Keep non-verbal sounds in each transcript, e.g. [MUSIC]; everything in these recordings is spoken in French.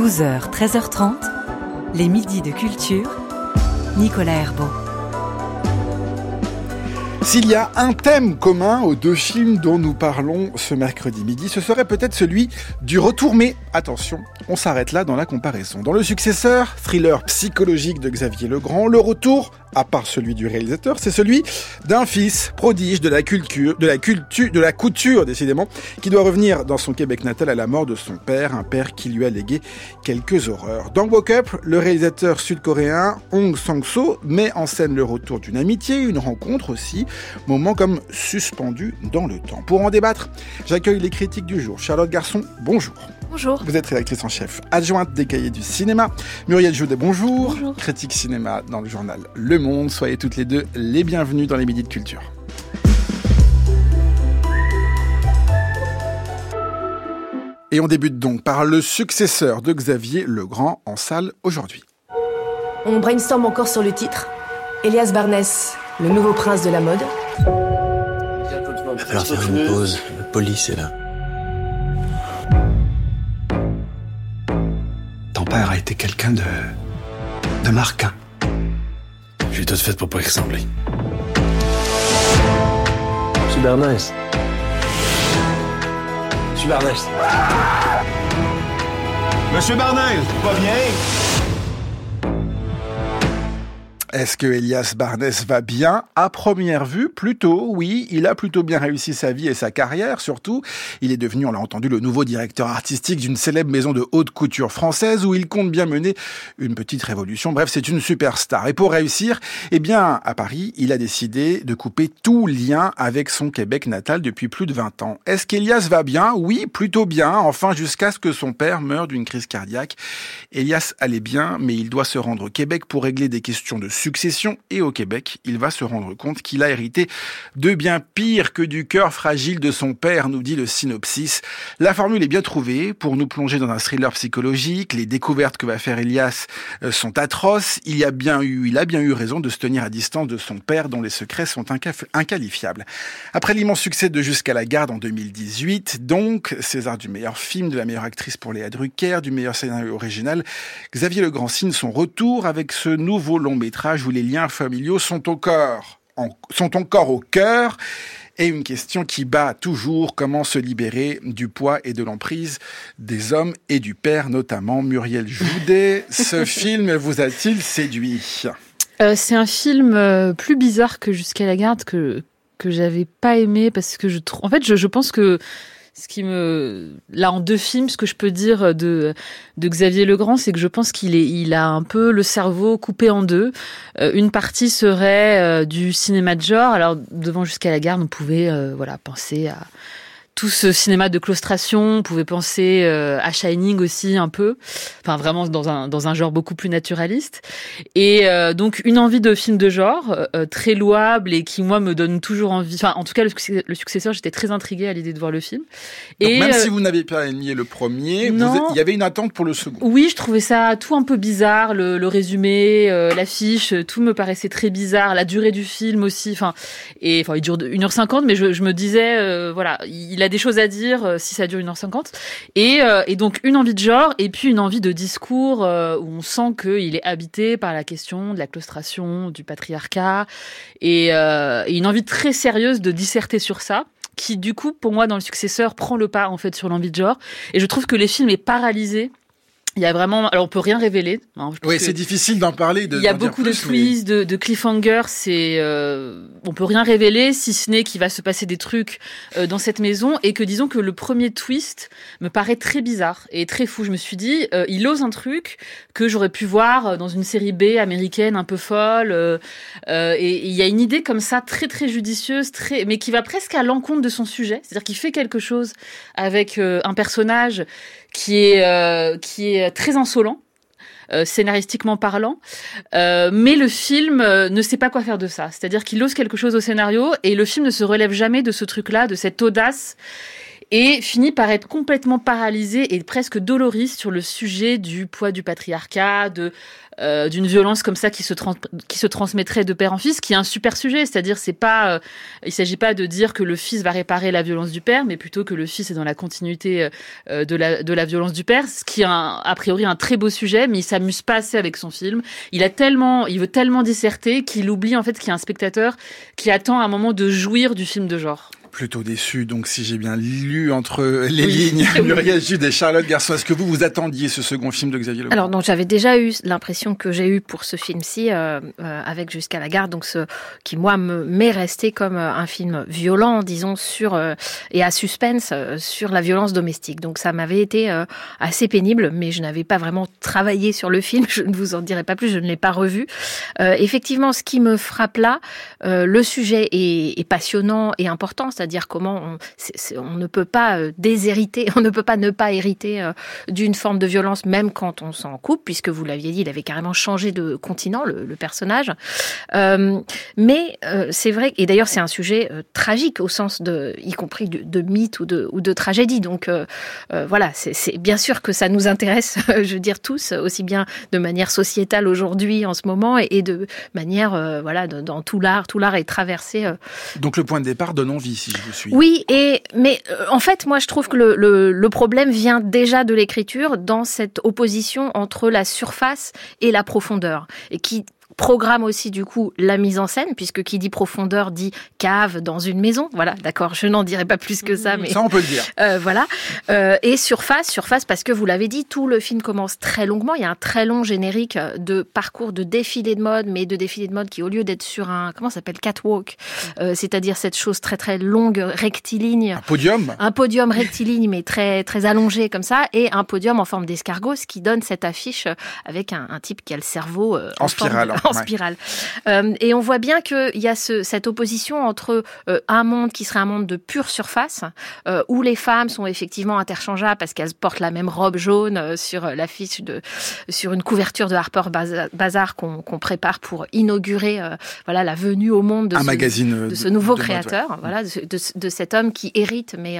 12h, 13h30, les midis de culture, Nicolas Herbeau. S'il y a un thème commun aux deux films dont nous parlons ce mercredi midi, ce serait peut-être celui du retour, mais attention, on s'arrête là dans la comparaison. Dans le successeur, thriller psychologique de Xavier Legrand, le retour à part celui du réalisateur, c'est celui d'un fils prodige de la culture, de la culture, de la couture décidément, qui doit revenir dans son Québec natal à la mort de son père, un père qui lui a légué quelques horreurs. Dans Woke Up, le réalisateur sud-coréen Hong Sang-so met en scène le retour d'une amitié, une rencontre aussi, moment comme suspendu dans le temps. Pour en débattre, j'accueille les critiques du jour. Charlotte Garçon, bonjour. Bonjour. Vous êtes rédactrice en chef adjointe des cahiers du cinéma. Muriel Joudet, bonjour. Bonjour. Critique cinéma dans le journal Le Monde. Soyez toutes les deux les bienvenues dans les Midis de Culture. Et on débute donc par le successeur de Xavier Legrand en salle aujourd'hui. On brainstorm encore sur le titre. Elias Barnès, le nouveau prince de la mode. Il va falloir faire une pause. Le police est là. Père a été quelqu'un de. de marquant. J'ai tout fait pour pas y ressembler. Monsieur Bernès. Monsieur Bernès. Monsieur Barnel, pas bien? Est-ce que Elias Barnès va bien À première vue, plutôt, oui. Il a plutôt bien réussi sa vie et sa carrière, surtout. Il est devenu, on l'a entendu, le nouveau directeur artistique d'une célèbre maison de haute couture française où il compte bien mener une petite révolution. Bref, c'est une superstar. Et pour réussir, eh bien, à Paris, il a décidé de couper tout lien avec son Québec natal depuis plus de 20 ans. Est-ce qu'Elias va bien? Oui, plutôt bien. Enfin, jusqu'à ce que son père meure d'une crise cardiaque. Elias allait bien, mais il doit se rendre au Québec pour régler des questions de succession et au Québec, il va se rendre compte qu'il a hérité de bien pire que du cœur fragile de son père, nous dit le synopsis. La formule est bien trouvée pour nous plonger dans un thriller psychologique. Les découvertes que va faire Elias euh, sont atroces. Il y a bien eu, il a bien eu raison de se tenir à distance de son père dont les secrets sont inqualifiables. Après l'immense succès de Jusqu'à la garde en 2018, donc César du meilleur film, de la meilleure actrice pour Léa Drucker, du meilleur scénario original, Xavier Legrand signe son retour avec ce nouveau long métrage où les liens familiaux sont au corps, en- sont encore au cœur. Et une question qui bat toujours comment se libérer du poids et de l'emprise des hommes et du père, notamment Muriel Joudet. [LAUGHS] Ce film vous a-t-il séduit? Euh, c'est un film euh, plus bizarre que Jusqu'à la garde que que j'avais pas aimé parce que je trouve. En fait, je, je pense que ce qui me là en deux films, ce que je peux dire de de Xavier Legrand, c'est que je pense qu'il est il a un peu le cerveau coupé en deux. Euh, une partie serait euh, du cinéma de genre. Alors devant Jusqu'à la garde, on pouvait euh, voilà penser à tout ce cinéma de claustration, on pouvait penser euh, à Shining aussi un peu, enfin vraiment dans un dans un genre beaucoup plus naturaliste. Et euh, donc une envie de film de genre euh, très louable et qui moi me donne toujours envie. Enfin en tout cas le, le successeur, j'étais très intriguée à l'idée de voir le film. Donc, et Même si vous n'avez pas aimé le premier, non. il y avait une attente pour le second. oui, je trouvais ça tout un peu bizarre, le, le résumé, euh, l'affiche, tout me paraissait très bizarre, la durée du film aussi. Enfin, et enfin, il dure 1h50, mais je, je me disais, euh, voilà, il a des choses à dire euh, si ça dure 1h50. Et, euh, et donc une envie de genre, et puis une envie de discours euh, où on sent qu'il est habité par la question de la claustration, du patriarcat, et, une envie très sérieuse de disserter sur ça qui du coup pour moi dans le successeur prend le pas en fait sur l'envie de genre et je trouve que le film est paralysé il y a vraiment alors on peut rien révéler hein, Oui, c'est difficile d'en parler. De, il y a beaucoup de mais- twists, de, de cliffhangers. C'est, euh, on peut rien révéler si ce n'est qu'il va se passer des trucs euh, dans cette maison et que disons que le premier twist me paraît très bizarre et très fou. Je me suis dit, euh, il ose un truc que j'aurais pu voir dans une série B américaine un peu folle. euh, euh, et il y a une idée comme ça très très judicieuse, très, mais qui va presque à l'encontre de son sujet. C'est-à-dire qu'il fait quelque chose avec euh, un personnage qui est euh, qui est très insolent. euh, scénaristiquement parlant, Euh, mais le film ne sait pas quoi faire de ça. C'est-à-dire qu'il ose quelque chose au scénario et le film ne se relève jamais de ce truc-là, de cette audace et finit par être complètement paralysé et presque doloriste sur le sujet du poids du patriarcat, de euh, d'une violence comme ça qui se qui se transmettrait de père en fils, qui est un super sujet. C'est-à-dire, c'est pas, euh, il s'agit pas de dire que le fils va réparer la violence du père, mais plutôt que le fils est dans la continuité euh, de la de la violence du père, ce qui est un, a priori un très beau sujet, mais il s'amuse pas assez avec son film. Il a tellement, il veut tellement disserter qu'il oublie en fait qu'il y a un spectateur qui attend un moment de jouir du film de genre plutôt déçu. Donc, si j'ai bien lu entre les lignes, [LAUGHS] Muriel Jude et Charlotte Garçon, est-ce que vous vous attendiez ce second film de Xavier Alors, donc j'avais déjà eu l'impression que j'ai eu pour ce film-ci, euh, euh, avec Jusqu'à la gare, donc ce qui moi m'est resté comme euh, un film violent, disons, sur et à suspense sur la violence domestique. Donc, ça m'avait été assez pénible, mais je n'avais pas vraiment travaillé sur le film. [LAUGHS] Je ne vous en dirai pas plus. Je ne l'ai pas revu. effectivement, ce qui me frappe là, le sujet est, est passionnant et important c'est-à-dire comment on, ne peut pas euh, déshériter, [LAUGHS] on ne peut pas ne pas hériter euh, d'une forme de violence même quand on s'en coupe, puisque vous l'aviez dit, il avait carrément changé de continent, le, personnage. Euh, mais c'est vrai, et d'ailleurs c'est un sujet tragique au sens de, y compris de, mythe ou de, ou de tragédie. Donc voilà, c'est bien sûr que ça nous intéresse, [LAUGHS] je veux dire tous, aussi bien de manière sociétale aujourd'hui en ce moment et, de manière, voilà, dans tout l'art, tout l'art est traversé. Donc le point de départ donne envie oui, et mais euh, en fait, moi, je trouve que le, le, le problème vient déjà de l'écriture dans cette opposition entre la surface et la profondeur, et qui programme aussi du coup la mise en scène, puisque qui dit profondeur dit cave dans une maison. Voilà, d'accord, je n'en dirai pas plus que ça, mais ça on peut le dire. [LAUGHS] Euh, voilà. Euh, et surface, surface, parce que vous l'avez dit, tout le film commence très longuement. Il y a un très long générique de parcours de défilé de mode, mais de défilé de mode qui, au lieu d'être sur un comment s'appelle catwalk, euh, c'est-à-dire cette chose très très longue, rectiligne. Un podium. Un podium rectiligne, mais très très allongé comme ça, et un podium en forme d'escargot, ce qui donne cette affiche avec un, un type qui a le cerveau en, spirale [LAUGHS] spirale. Euh, et on voit bien qu'il y a ce, cette opposition entre euh, un monde qui serait un monde de pure surface, euh, où les femmes sont effectivement interchangeables parce qu'elles portent la même robe jaune sur l'affiche de, sur une couverture de Harper Bazaar qu'on prépare pour inaugurer, voilà, la venue au monde de, un ce, magazine de ce nouveau créateur, voilà, de, de, cet homme qui hérite, mais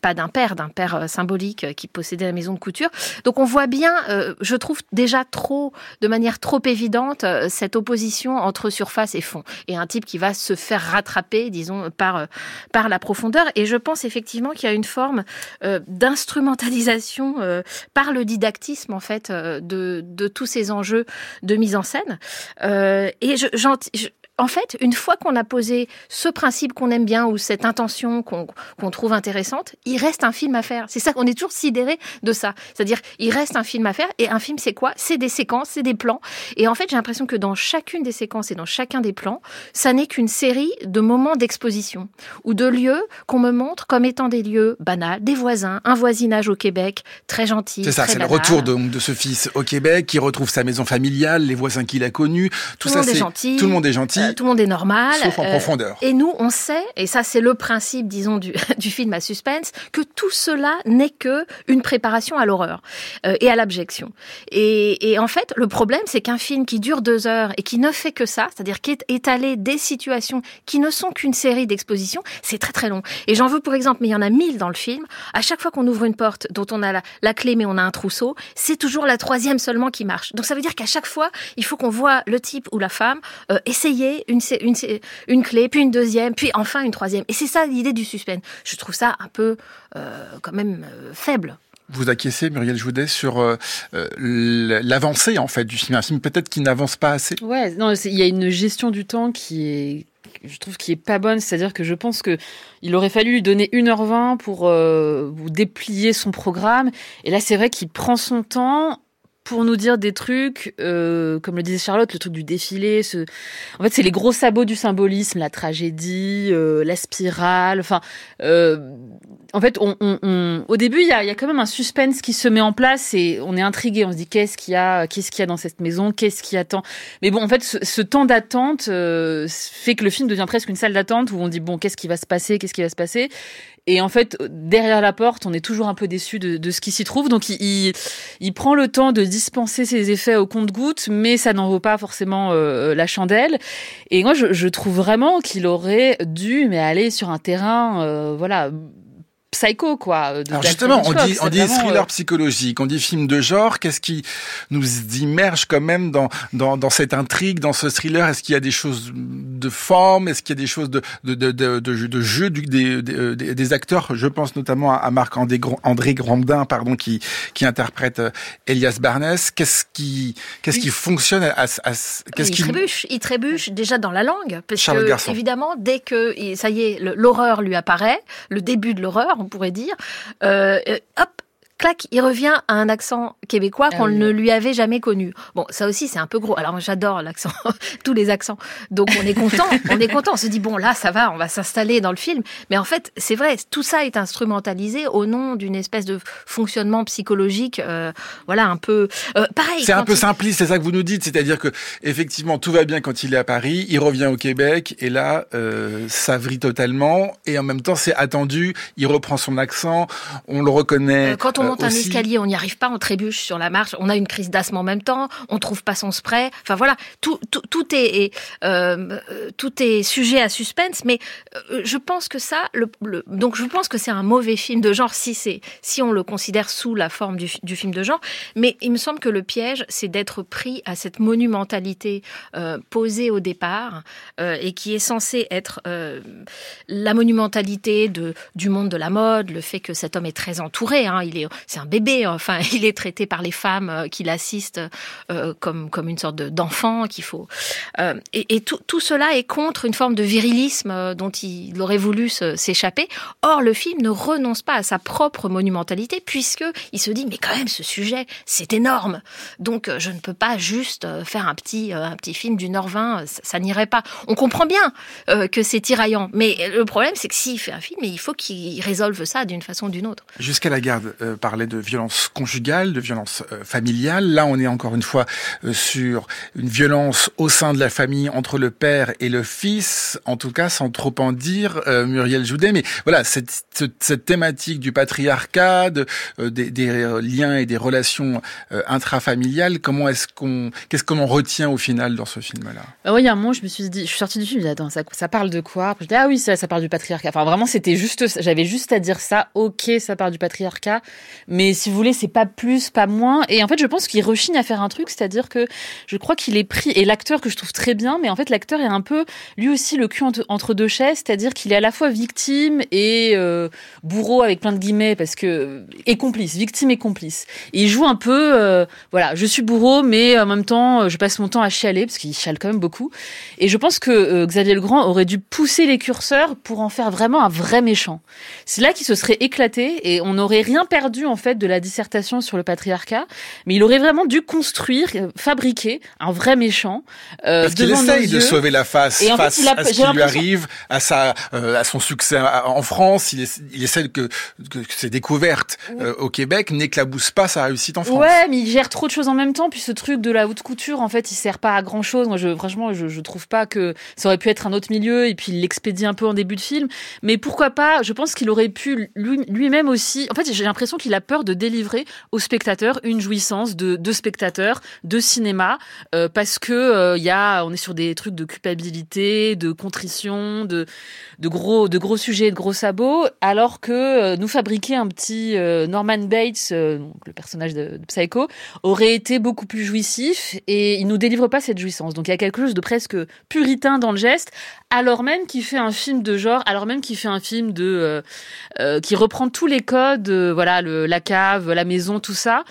pas d'un père, d'un père symbolique qui possédait la maison de couture. Donc on voit bien, je trouve déjà trop, de manière trop évidente, cette opposition entre surface et fond. Et un type qui va se faire rattraper, disons, par, euh, par la profondeur. Et je pense effectivement qu'il y a une forme euh, d'instrumentalisation euh, par le didactisme, en fait, de, de tous ces enjeux de mise en scène. et je, en fait, une fois qu'on a posé ce principe qu'on aime bien ou cette intention qu'on trouve intéressante, il reste un film à faire. C'est ça qu'on est toujours sidéré de ça. C'est-à-dire, il reste un film à faire. Et un film, c'est quoi? C'est des séquences, c'est des plans. Et en fait, j'ai l'impression que dans chacune des séquences et dans chacun des plans, ça n'est qu'une série de moments d'exposition ou de lieux qu'on me montre comme étant des lieux banals, des voisins, un voisinage au Québec très gentil. C'est ça, c'est le retour de, de, ce fils au Québec qui retrouve sa maison familiale, les voisins qu'il a connus. Tout, tout ça, c'est gentil. Tout le monde est gentil. Tout le monde est normal. Sauf en euh, profondeur. Et nous, on sait, et ça c'est le principe, disons, du, [LAUGHS] du film à suspense, que tout cela n'est que une préparation à l'horreur euh, et à l'abjection. Et, et, en fait, le problème, c'est qu'un film qui dure deux heures et qui ne fait que ça, c'est-à-dire qui est étalé des situations qui ne sont qu'une série d'expositions, c'est très très long. Et j'en veux pour exemple, mais il y en a mille dans le film. À chaque fois qu'on ouvre une porte dont on a la, la clé, mais on a un trousseau, c'est toujours la troisième seulement qui marche. Donc ça veut dire qu'à chaque fois, il faut qu'on voit le type ou la femme euh, essayer une, une, une clé, puis une deuxième, puis enfin une troisième. Et c'est ça l'idée du suspense. Je trouve ça un peu euh, quand même euh, faible. Vous acquiescez, Muriel Joudet, sur euh, l'avancée en fait du film, un film peut-être qui n'avance pas assez. Ouais, non, il y a une gestion du temps qui est je trouve qui est pas bonne, c'est-à-dire que je pense que il aurait fallu lui donner 1h20 pour vous déplier son programme et là c'est vrai qu'il prend son temps pour nous dire des trucs, euh, comme le disait Charlotte, le truc du défilé. Ce... En fait, c'est les gros sabots du symbolisme, la tragédie, euh, la spirale. Enfin, euh, en fait, on, on, on... au début, il y a, y a, quand même un suspense qui se met en place et on est intrigué. On se dit qu'est-ce qu'il y a, qu'est-ce qu'il y a dans cette maison, qu'est-ce qui attend? Mais bon, en fait, ce, ce temps d'attente euh, fait que le film devient presque une salle d'attente où on dit bon, qu'est-ce qui va se passer, qu'est-ce qui va se passer? Et en fait, derrière la porte, on est toujours un peu déçu de, de ce qui s'y trouve. Donc, il, il, il, prend le temps de dispenser ses effets au compte-gouttes, mais ça n'en vaut pas forcément euh, la chandelle. Et moi, je, je trouve vraiment qu'il aurait dû mais aller sur un terrain, euh, voilà psycho, quoi. Alors justement, on dit, on dit thriller psychologique, on dit film de genre. Qu'est-ce qui nous immerge quand même dans, dans, dans cette intrigue, dans ce thriller? Est-ce qu'il y a des choses de forme Est-ce qu'il y a des choses de, de, de, de, de jeu du, des, des, des, acteurs? Je pense notamment à Marc-André André Grandin, pardon, qui, qui interprète Elias Barnes. Qu'est-ce qui, qu'est-ce qui fonctionne à, à, qu'est-ce il trébuche, il trébuche déjà dans la langue. Parce que, évidemment, dès que, ça y est, l'horreur lui apparaît, le début de l'horreur, on pourrait dire, euh, euh, hop, clac, il revient à un accent québécois ah qu'on ne lui avait jamais connu. Bon, ça aussi, c'est un peu gros. Alors, j'adore l'accent, [LAUGHS] tous les accents. Donc, on est content, [LAUGHS] on est content. On se dit, bon, là, ça va, on va s'installer dans le film. Mais en fait, c'est vrai, tout ça est instrumentalisé au nom d'une espèce de fonctionnement psychologique, euh, voilà, un peu euh, pareil. C'est un peu simpliste, c'est ça que vous nous dites. C'est-à-dire que, effectivement, tout va bien quand il est à Paris, il revient au Québec, et là, euh, ça vrille totalement. Et en même temps, c'est attendu, il reprend son accent, on le reconnaît. Euh, quand on monte un escalier, on n'y arrive pas, on trébuche sur la marche, on a une crise d'asthme en même temps, on trouve pas son spray. Enfin voilà, tout, tout, tout est, euh, tout est sujet à suspense. Mais euh, je pense que ça, le, donc je pense que c'est un mauvais film de genre si c'est si on le considère sous la forme du, du, film de genre. Mais il me semble que le piège, c'est d'être pris à cette monumentalité euh, posée au départ euh, et qui est censée être la monumentalité de du monde de la mode, le fait que cet homme est très entouré. Hein, il est c'est un bébé. Enfin, [LAUGHS] il est traité par les femmes euh, qui l'assistent euh, comme comme une sorte d'enfant qu'il faut. Euh, et, tout, tout, cela est contre une forme de virilisme dont il aurait voulu s'échapper. Or, le film ne renonce pas à sa propre monumentalité puisque il se dit mais quand même ce sujet c'est énorme. Donc je ne peux pas juste faire un petit un petit film heure vingt. Ça, ça n'irait pas. On comprend bien que c'est tiraillant, mais le problème c'est que s'il fait un film, il faut qu'il résolve ça d'une façon ou d'une autre. Jusqu'à la garde parlait de violence conjugale, de violence euh, familiale. Là, on est encore une fois euh, sur une violence au sein de la famille entre le père et le fils, en tout cas sans trop en dire, euh, Muriel Joudet. Mais voilà, cette, thématique du patriarcat, de, des, liens et des relations intrafamiliales, comment est-ce qu'on, qu'est-ce qu'on retient au final dans ce film-là? Bah Oui, il y a un moment, je me suis dit, je suis sortie du film, je attends, ça, parle de quoi? Je dis, ah oui, ça, ça parle du patriarcat. Enfin, vraiment, c'était juste, j'avais juste à dire ça, ok, ça parle du patriarcat. Mais si vous voulez, c'est pas plus, pas moins. Et en fait, je pense qu'il rechigne à faire un truc, c'est-à-dire que je crois qu'il est pris, et l'acteur que je trouve très bien, mais en fait, l'acteur est un peu, lui aussi, le cul entre deux chaises, c'est-à-dire qu'il est à la fois victime et euh, bourreau avec plein de guillemets, parce que, et complice, victime et complice. Il joue un peu, euh, voilà, je suis bourreau, mais en même temps, je passe mon temps à chialer, parce qu'il chiale quand même beaucoup. Et je pense que euh, Xavier Legrand aurait dû pousser les curseurs pour en faire vraiment un vrai méchant. C'est là qu'il se serait éclaté, et on n'aurait rien perdu, en fait, de la dissertation sur le patriarcat, mais il aurait vraiment dû construire, euh, fabriquer un vrai méchant. Euh, Parce qu'il essaye de sauver la face et face fait, à ce qui lui arrive, à sa, euh, à son succès en France. Il, il essaie que, que ses découvertes euh, au Québec n'éclaboussent pas sa réussite en France. Ouais, mais il gère trop de choses en même temps. Puis ce truc de la haute couture, en fait, il sert pas à grand chose. Moi, je, franchement, je, je trouve pas que ça aurait pu être un autre milieu. Et puis il l'expédie un peu en début de film. Mais pourquoi pas Je pense qu'il aurait pu lui-même aussi. En fait, j'ai l'impression qu'il a peur de délivrer aux spectateurs une jouissance de, de spectateurs, de cinéma, euh, parce que euh, y a, on est sur des trucs de culpabilité, de contrition, de, de gros, de gros sujets, de gros sabots, alors que euh, nous fabriquer un petit Norman Bates, le personnage de, de, Psycho, aurait été beaucoup plus jouissif et il nous délivre pas cette jouissance. Donc il y a quelque chose de presque puritain dans le geste, alors même qu'il fait un film de genre, alors même qu'il fait un film de qui reprend tous les codes, voilà, le, la cave, la maison, tout ça.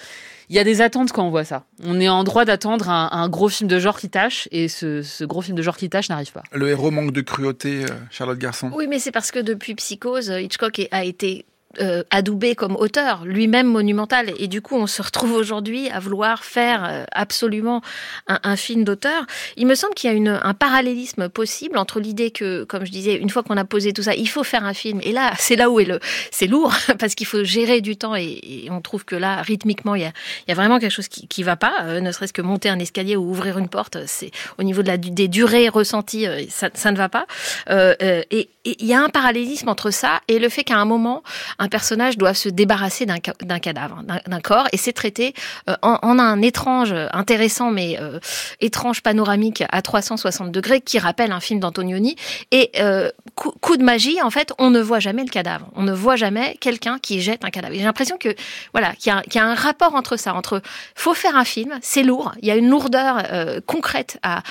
Il y a des attentes quand on voit ça. On est en droit d'attendre un, un, gros film de genre qui tâche, et ce, ce gros film de genre qui tâche n'arrive pas. Le héros manque de cruauté, euh, Charlotte Garçon. Oui, mais c'est parce que depuis Psychose, Hitchcock a été euh, adoubé comme auteur, lui-même monumental. Et du coup, on se retrouve aujourd'hui à vouloir faire euh, absolument un, un film d'auteur. Il me semble qu'il y a une, un parallélisme possible entre l'idée que, comme je disais, une fois qu'on a posé tout ça, il faut faire un film. Et là, c'est là où est le, c'est lourd [LAUGHS] parce qu'il faut gérer du temps et, et, on trouve que là, rythmiquement, il y a, il y a vraiment quelque chose qui, qui va pas. Euh, ne serait-ce que monter un escalier ou ouvrir une porte, c'est au niveau de la des durées ressenties, euh, ça, ça ne va pas. Euh, et il y a un parallélisme entre ça et le fait qu'à un moment, un personnage doit se débarrasser d'un cadavre, d'un corps, et c'est traité euh, en, un étrange, intéressant mais euh, étrange panoramique à 360 degrés qui rappelle un film d'Antonioni. Et euh, coup, de magie, en fait, on ne voit jamais le cadavre. On ne voit jamais quelqu'un qui jette un cadavre. J'ai l'impression que voilà, qu'il y, a un rapport entre ça, entre faut faire un film, c'est lourd, il y a une lourdeur euh, concrète à,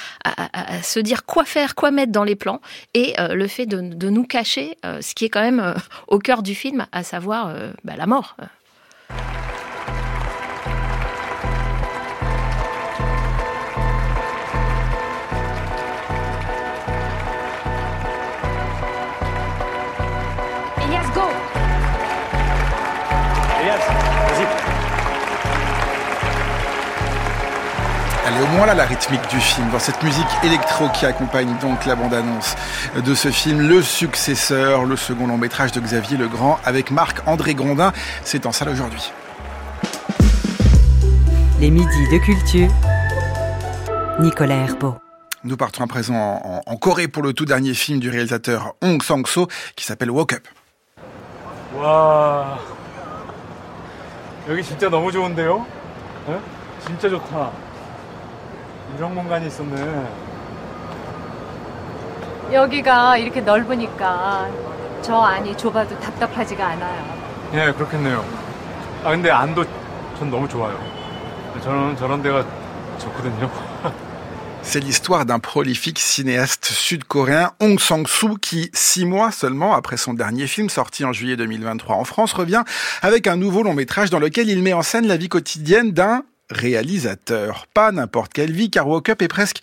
se dire quoi faire, quoi mettre dans les plans, et le fait de, nous cacher ce qui est quand même au cœur du film, à savoir bah, la mort. Elle est au moins là la rythmique du film, dans cette musique électro qui accompagne donc la bande-annonce de ce film, le successeur, le second long métrage de Xavier Legrand avec Marc-André Grondin. C'est en salle aujourd'hui. Les midis de culture, Nicolas Herbeau. Nous partons à présent en, en, Corée pour le tout dernier film du réalisateur Hong Sang-so qui s'appelle Woke Up. 와 여기 진짜 너무 좋은데요? 에? 진짜 좋다. 이런 공간이 있었네. 여기가 이렇게 넓으니까 저 안이 좁아도 답답하지가 않아요. 예, 그렇겠네요. 아 근데 안도 전 너무 좋아요. 저는 저런 데가 좋거든요. [LAUGHS] C'est l'histoire d'un prolifique cinéaste sud-coréen, Hong Sang-soo, qui, six mois seulement après son dernier film sorti en juillet 2023 en France, revient avec un nouveau long métrage dans lequel il met en scène la vie quotidienne d'un réalisateur. Pas n'importe quelle vie, car Woke Up est presque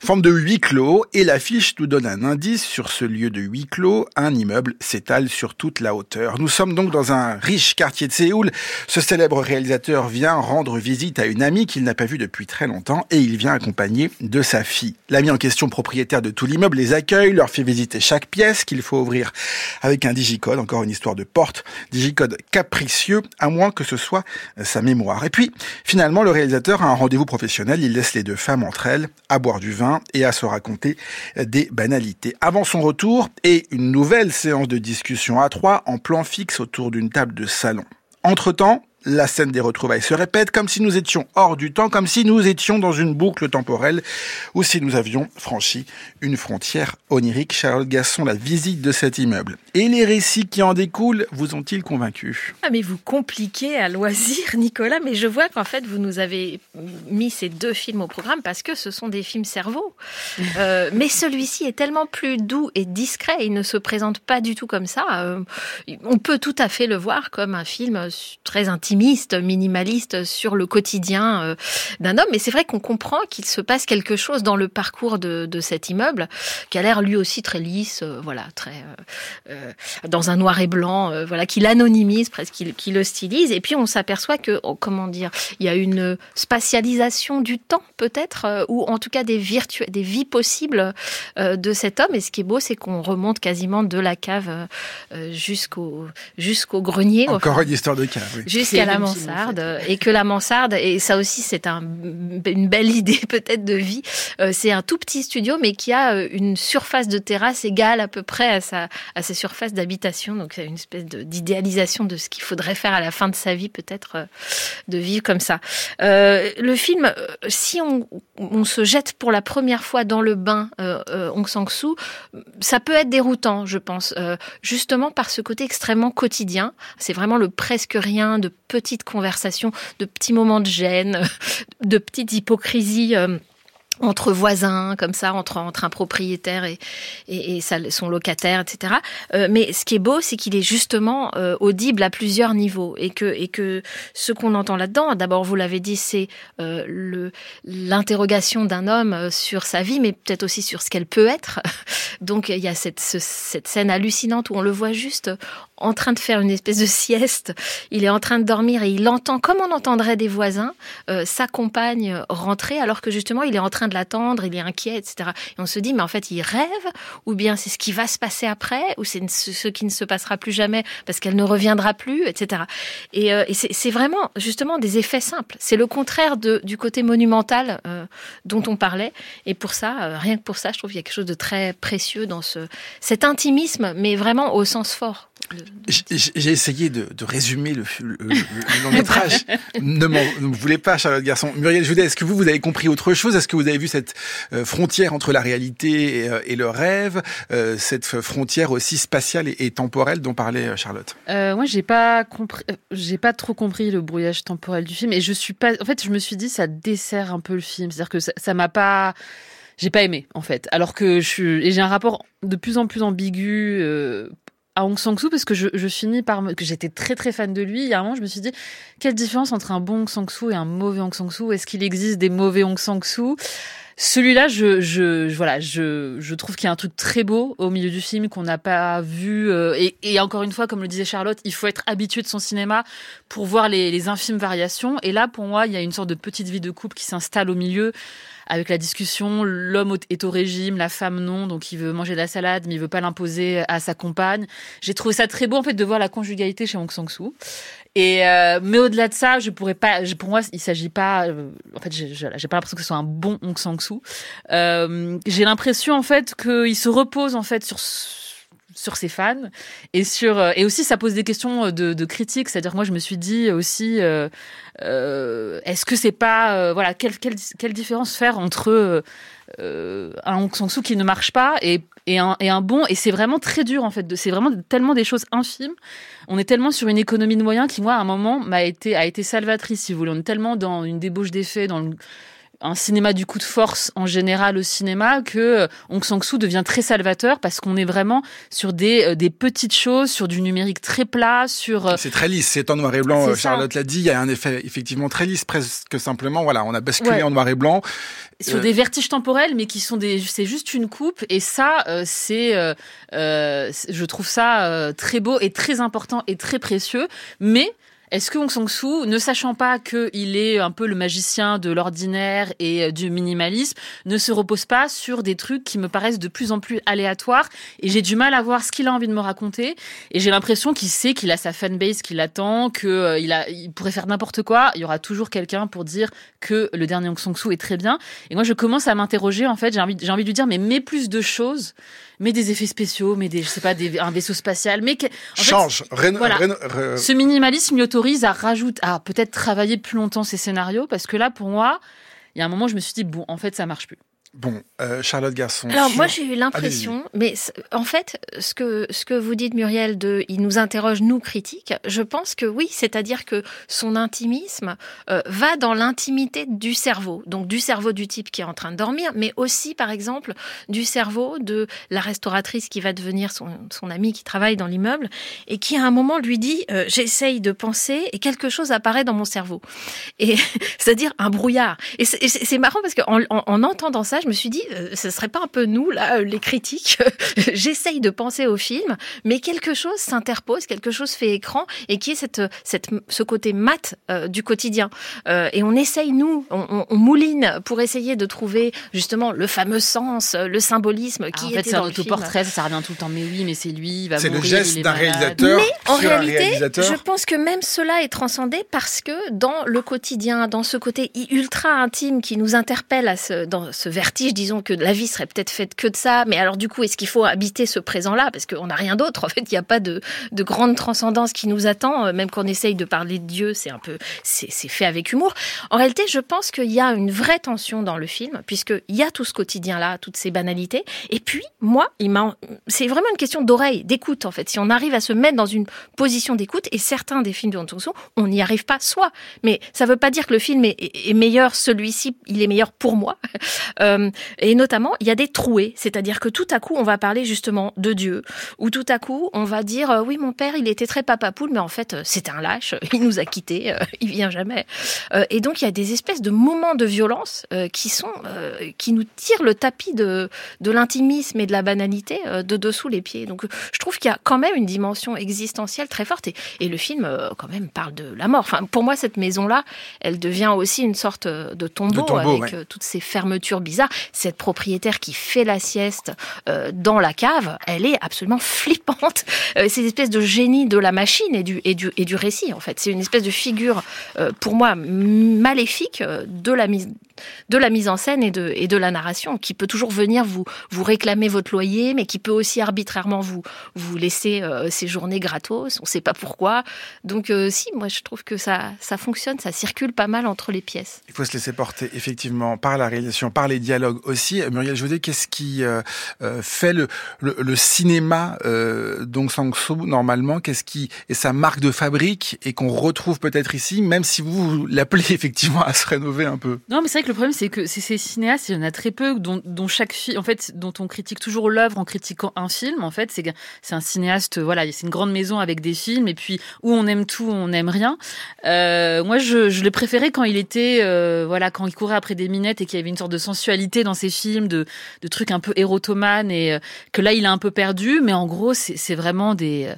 forme de huis clos et l'affiche nous donne un indice sur ce lieu de huis clos. Un immeuble s'étale sur toute la hauteur. Nous sommes donc dans un riche quartier de Séoul. Ce célèbre réalisateur vient rendre visite à une amie qu'il n'a pas vue depuis très longtemps et il vient accompagné de sa fille. L'ami en question, propriétaire de tout l'immeuble, les accueille, leur fait visiter chaque pièce qu'il faut ouvrir avec un digicode. Encore une histoire de porte. Digicode capricieux, à moins que ce soit sa mémoire. Et puis, finalement, le réalisateur a un rendez-vous professionnel. Il laisse les deux femmes entre elles à boire du vin et à se raconter des banalités. Avant son retour et une nouvelle séance de discussion à trois en plan fixe autour d'une table de salon. Entre-temps, la scène des retrouvailles se répète comme si nous étions hors du temps, comme si nous étions dans une boucle temporelle ou si nous avions franchi une frontière onirique. Charlotte Gasson, la visite de cet immeuble et les récits qui en découlent vous ont-ils convaincu Ah mais vous compliquez à loisir [LAUGHS] Nicolas, mais je vois qu'en fait vous nous avez mis ces deux films au programme parce que ce sont des films cerveau. [LAUGHS] euh, mais celui-ci est tellement plus doux et discret, il ne se présente pas du tout comme ça. Euh, on peut tout à fait le voir comme un film très intime minimaliste sur le quotidien euh, d'un homme. Mais c'est vrai qu'on comprend qu'il se passe quelque chose dans le parcours de, de cet immeuble, qui a l'air lui aussi très lisse, euh, voilà, très euh, dans un noir et blanc, euh, voilà, qui l'anonymise presque, qui, qui, le stylise. Et puis on s'aperçoit que, oh, comment dire, il y a une spatialisation du temps peut-être, ou en tout cas des virtu des vies possibles euh, de cet homme. Et ce qui est beau, c'est qu'on remonte quasiment de la cave jusqu'au jusqu'au grenier. Encore une histoire de cave. Oui. Jusqu'à la mansarde et que la mansarde et ça aussi c'est un, une belle [LAUGHS] idée peut-être de vie. Euh, c'est un tout petit studio mais qui a une surface de terrasse égale à peu près à sa à sa surface d'habitation. Donc c'est une espèce d'idéalisation de, de, ce qu'il faudrait faire à la fin de sa vie peut-être euh, de vivre comme ça. Euh, le film si on, on se jette pour la première fois dans le bain euh, Hong Sang-soo ça peut être déroutant je pense. Justement par ce côté extrêmement quotidien c'est vraiment le presque rien de petites conversations, de petits moments de gêne, [LAUGHS] de petites hypocrisies. Euh, entre voisins, comme ça, entre, entre un propriétaire et, et, son locataire, etc. Euh, mais ce qui est beau, c'est qu'il est justement euh, audible à plusieurs niveaux et que, et que ce qu'on entend là-dedans, d'abord, vous l'avez dit, c'est euh, l'interrogation d'un homme sur sa vie, mais peut-être aussi sur ce qu'elle peut être. [LAUGHS] Donc, il y a cette, ce, cette scène hallucinante où on le voit juste en train de faire une espèce de sieste. Il est en train de dormir et il entend, comme on entendrait des voisins, sa compagne rentrer, alors que justement, il est en train de l'attendre, il est inquiet, etc. Et on se dit, mais en fait, il rêve, ou bien c'est ce qui va se passer après, ou c'est ce qui ne se passera plus jamais parce qu'elle ne reviendra plus, etc. Et, euh, c'est vraiment justement des effets simples. C'est le contraire de, du côté monumental euh, dont on parlait. Et pour ça, euh, rien que pour ça, je trouve qu'il y a quelque chose de très précieux dans ce, cet intimisme, mais vraiment au sens fort. J'ai essayé de, de, résumer le, le, le long métrage. [LAUGHS] ne m'en voulez pas, Charlotte Garçon. Muriel Joudet, est-ce que vous, vous avez compris autre chose? Est-ce que vous avez vu cette euh, frontière entre la réalité et, euh, et le rêve, euh, cette frontière aussi spatiale et, et, temporelle dont parlait Charlotte? Euh, Moi, j'ai pas compris, j'ai pas trop compris le brouillage temporel du film, et je suis pas. En fait, je me suis dit ça dessert un peu le film, c'est-à-dire que ça m'a pas j'ai pas aimé en fait. Alors que je suis et j'ai un rapport de plus en plus ambigu euh, à Aung San Suu parce que je, finis par que j'étais très très fan de lui. Il y a un moment, je me suis dit quelle différence entre un bon Aung San Suu et un mauvais Aung San Suu? Est-ce qu'il existe des mauvais Aung San Suu? Celui-là, je, je, voilà, je, je trouve qu'il y a un truc très beau au milieu du film qu'on n'a pas vu. Euh, et, et, encore une fois, comme le disait Charlotte, il faut être habitué de son cinéma pour voir les, les infimes variations. Et là, pour moi, il y a une sorte de petite vie de couple qui s'installe au milieu avec la discussion. L'homme est au régime, la femme non, donc il veut manger de la salade, mais il veut pas l'imposer à sa compagne. J'ai trouvé ça très beau en fait de voir la conjugalité chez Aung San Suu. Et euh, mais au-delà de ça, je pourrais pas. Pour moi, il s'agit pas. Euh, en fait, j'ai pas l'impression que ce soit un bon Aung San Suu. Euh, j'ai l'impression en fait qu'il se repose en fait sur sur ses fans et sur et aussi ça pose des questions de, de critique c'est-à-dire que moi je me suis dit aussi euh, euh, est-ce que c'est pas euh, voilà quelle, quelle quelle différence faire entre un Aung San Suu qui ne marche pas et et un, et un bon? Et c'est vraiment très dur en fait c'est vraiment tellement des choses infimes. On est tellement sur une économie de moyens qui moi à un moment m'a été a été salvatrice si vous voulez. On est tellement dans une débauche d'effets dans le un cinéma du coup de force en général au cinéma que Aung San Suu devient très salvateur parce qu'on est vraiment sur des, des petites choses, sur du numérique très plat, sur... C'est très lisse, c'est en noir et blanc, Charlotte l'a dit, il y a un effet effectivement très lisse, presque simplement, voilà, on a basculé ouais. en noir et blanc. Sur euh... des vertiges temporels, mais qui sont des... C'est juste une coupe, et ça, euh, c'est... Euh, je trouve ça très beau et très important et très précieux, mais est-ce que Aung San Suu, ne sachant pas qu'il est un peu le magicien de l'ordinaire et du minimalisme, ne se repose pas sur des trucs qui me paraissent de plus en plus aléatoires et j'ai du mal à voir ce qu'il a envie de me raconter et j'ai l'impression qu'il sait qu'il a sa fanbase qui l'attend, qu'il euh, il pourrait faire n'importe quoi, il y aura toujours quelqu'un pour dire que le dernier Aung San Suu est très bien. Et moi je commence à m'interroger en fait, j'ai envie, j'ai envie de lui dire mais mets plus de choses mais des effets spéciaux, mais des, je sais pas, des, un vaisseau spatial, mais que, en change. Fait, voilà. Ce minimalisme m'y autorise à rajouter, à peut-être travailler plus longtemps ces scénarios, parce que là, pour moi, il y a un moment, je me suis dit bon, en fait, ça marche plus. Bon, euh, Charlotte Garçon. Alors sur... moi j'ai eu l'impression, mais en fait, ce que ce que vous dites Muriel, de, il nous interroge nous critiques. Je pense que oui, c'est-à-dire que son intimisme euh, va dans l'intimité du cerveau, donc du cerveau du type qui est en train de dormir, mais aussi par exemple du cerveau de la restauratrice qui va devenir son, son amie qui travaille dans l'immeuble et qui à un moment lui dit euh, j'essaye de penser et quelque chose apparaît dans mon cerveau, et [LAUGHS] c'est-à-dire un brouillard. Et c'est marrant parce qu'en en, en entendant ça je me suis dit, euh, ce serait pas un peu nous, là, les critiques [LAUGHS] J'essaye de penser au film, mais quelque chose s'interpose, quelque chose fait écran, et qui est cette, cette, ce côté mat euh, du quotidien. Euh, et on essaye, nous, on, on, mouline pour essayer de trouver justement le fameux sens, le symbolisme qui ah, en était fait, dans un le film. autoportrait, ça revient tout le temps, mais oui, mais c'est lui, il va C'est le geste d'un réalisateur Mais en sur un réalité, réalisateur. je pense que même cela est transcendé parce que dans le quotidien, dans ce côté ultra intime qui nous interpelle à ce, dans ce vertige, disons que la vie serait peut-être faite que de ça, mais alors du coup, est-ce qu'il faut habiter ce présent-là? Parce qu'on n'a rien d'autre. En fait, il n'y a pas de, de grande transcendance qui nous attend, même qu'on essaye de parler de Dieu, c'est un peu, c'est fait avec humour. En réalité, je pense qu'il y a une vraie tension dans le film, puisqu'il y a tout ce quotidien-là, toutes ces banalités. Et puis, moi, c'est vraiment une question d'oreille, d'écoute, en fait. Si on arrive à se mettre dans une position d'écoute, et certains des films de Hong on n'y arrive pas soi. Mais ça ne veut pas dire que le film est, est meilleur, celui-ci, il est meilleur pour moi. [LAUGHS] Euh, Euh, et notamment, il y a des trouées, c'est-à-dire que tout à coup, on va parler justement de Dieu, ou tout à coup, on va dire euh, oui, mon père, il était très papa poule, mais en fait, c'était un lâche, [LAUGHS] il nous a quittés, il vient jamais. et donc, il y a des espèces de moments de violence qui sont, qui nous tirent le tapis de de l'intimisme et de la banalité de dessous les pieds. Donc, je trouve qu'il y a quand même une dimension existentielle très forte, et, et le film quand même parle de la mort. Enfin, pour moi, cette maison-là, elle devient aussi une sorte de tombeau, avec toutes ces fermetures bizarres. Cette propriétaire qui fait la sieste euh, dans la cave, elle est absolument [LAUGHS] flippante. Euh, c'est une espèce de génie de la machine et du, et du, et du récit, en fait. C'est une espèce de figure, euh, pour moi, maléfique de la mise de la mise en scène et de, et de la narration, qui peut toujours venir vous, vous réclamer votre loyer, mais qui peut aussi arbitrairement vous, vous laisser séjourner gratos, on ne sait pas pourquoi. Donc si, moi je trouve que ça, ça fonctionne, ça circule pas mal entre les pièces. Il faut se laisser porter effectivement par la réalisation, par les dialogues aussi. Muriel Jaudet, qu'est-ce qui euh, euh, fait le, le, cinéma euh, Dong Sang-soo normalement? Qu'est-ce qui est sa marque de fabrique et qu'on retrouve peut-être ici, même si vous, l'appelez [LAUGHS] effectivement à se rénover un peu? Non, mais c'est vrai le problème c'est que ces cinéastes, il y en a très peu dont, chaque film, en fait, dont on critique toujours l'œuvre en critiquant un film. En fait, c'est un cinéaste, voilà, c'est une grande maison avec des films et puis où on aime tout, on n'aime rien. moi, je, je le préférais quand il était, voilà, quand il courait après des minettes et qu'il y avait une sorte de sensualité dans ses films, de, de trucs un peu érotomanes et euh, que là il a un peu perdu. Mais en gros, c'est vraiment des euh,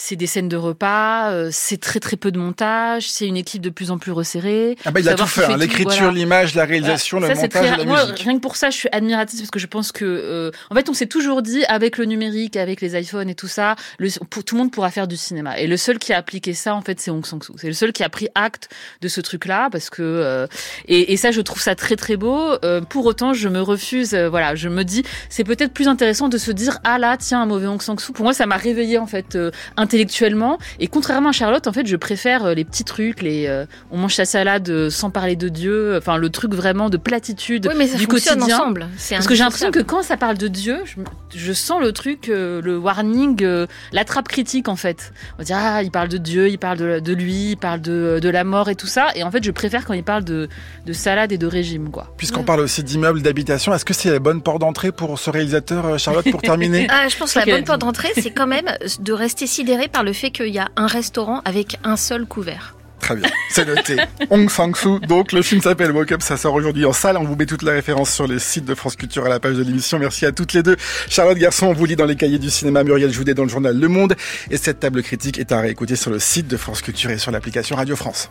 c'est des scènes de repas, euh, c'est très très peu de montage, c'est une équipe de plus en plus resserrée. Ah bah il a tout fait, hein, l'écriture, l'image, la réalisation, le montage, la Moi, Rien que pour ça, je suis admiratrice parce que je pense que, euh, en fait, on s'est toujours dit avec le numérique, avec les iPhones et tout ça, le, tout le monde pourra faire du cinéma. Et le seul qui a appliqué ça, en fait, c'est Hong Sang-soo. C'est le seul qui a pris acte de ce truc-là parce que euh, et, et, ça, je trouve ça très très beau. pour autant, je me refuse. voilà, je me dis, c'est peut-être plus intéressant de se dire ah là, tiens, un mauvais Hong Sang-soo. Pour moi, ça m'a réveillé en fait intellectuellement. Et contrairement à Charlotte, en fait, je préfère euh, les petits trucs, les euh, on mange sa salade euh, sans parler de Dieu, enfin le truc vraiment de platitude oui, mais ça du quotidien. Ensemble. Parce que j'ai l'impression que quand ça parle de Dieu, je, sens le truc, le warning, la trappe critique en fait. On dire ah il parle de Dieu, il parle de, lui, il parle de, de, la mort et tout ça. Et en fait, je préfère quand il parle de, de salade et de régime quoi. Puisqu'on parle aussi d'immeubles, d'habitation, est-ce que c'est la bonne porte d'entrée pour ce réalisateur Charlotte pour terminer [LAUGHS] ah, Je pense que la bonne porte d'entrée, c'est quand même de rester par le fait qu'il y a un restaurant avec un seul couvert. Très bien, c'est noté. [LAUGHS] Hong Sang-soo, donc le film s'appelle Woke Up, ça sort aujourd'hui en salle. On vous met toutes les références sur le site de France Culture à la page de l'émission. Merci à toutes les deux. Charlotte Garçon, on vous lit dans les cahiers du cinéma, Muriel Joudet dans le journal Le Monde. Et cette table critique est à réécouter sur le site de France Culture et sur l'application Radio France.